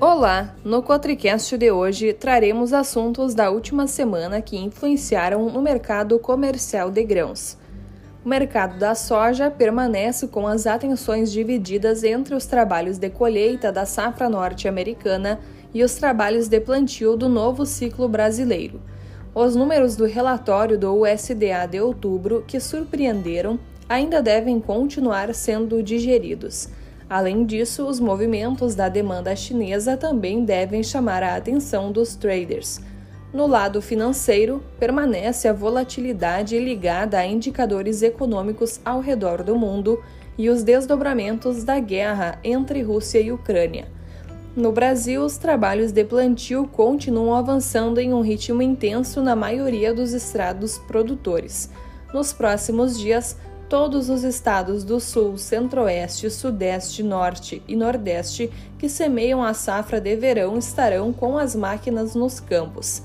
Olá! No Cotricast de hoje traremos assuntos da última semana que influenciaram no mercado comercial de grãos. O mercado da soja permanece com as atenções divididas entre os trabalhos de colheita da safra norte-americana e os trabalhos de plantio do novo ciclo brasileiro. Os números do relatório do USDA de outubro, que surpreenderam, ainda devem continuar sendo digeridos. Além disso, os movimentos da demanda chinesa também devem chamar a atenção dos traders. No lado financeiro, permanece a volatilidade ligada a indicadores econômicos ao redor do mundo e os desdobramentos da guerra entre Rússia e Ucrânia. No Brasil, os trabalhos de plantio continuam avançando em um ritmo intenso na maioria dos estrados produtores. Nos próximos dias, todos os estados do Sul, Centro-Oeste, Sudeste, Norte e Nordeste que semeiam a safra de verão estarão com as máquinas nos campos.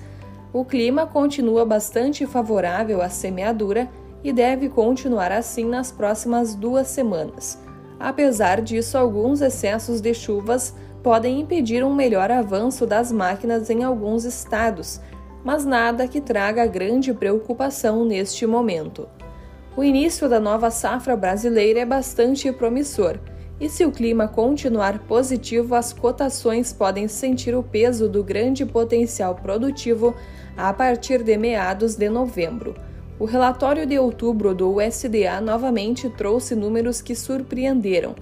O clima continua bastante favorável à semeadura e deve continuar assim nas próximas duas semanas. Apesar disso, alguns excessos de chuvas podem impedir um melhor avanço das máquinas em alguns estados, mas nada que traga grande preocupação neste momento. O início da nova safra brasileira é bastante promissor, e se o clima continuar positivo, as cotações podem sentir o peso do grande potencial produtivo a partir de meados de novembro. O relatório de outubro do USDA novamente trouxe números que surpreenderam.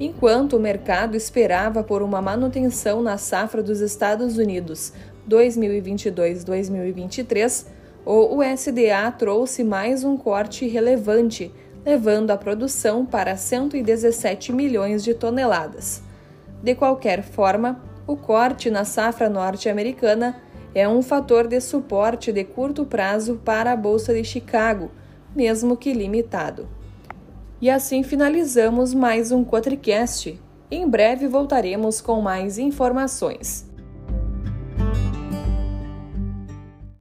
Enquanto o mercado esperava por uma manutenção na safra dos Estados Unidos 2022-2023, o USDA trouxe mais um corte relevante, levando a produção para 117 milhões de toneladas. De qualquer forma, o corte na safra norte-americana é um fator de suporte de curto prazo para a Bolsa de Chicago, mesmo que limitado. E assim finalizamos mais um Quatricast. Em breve voltaremos com mais informações.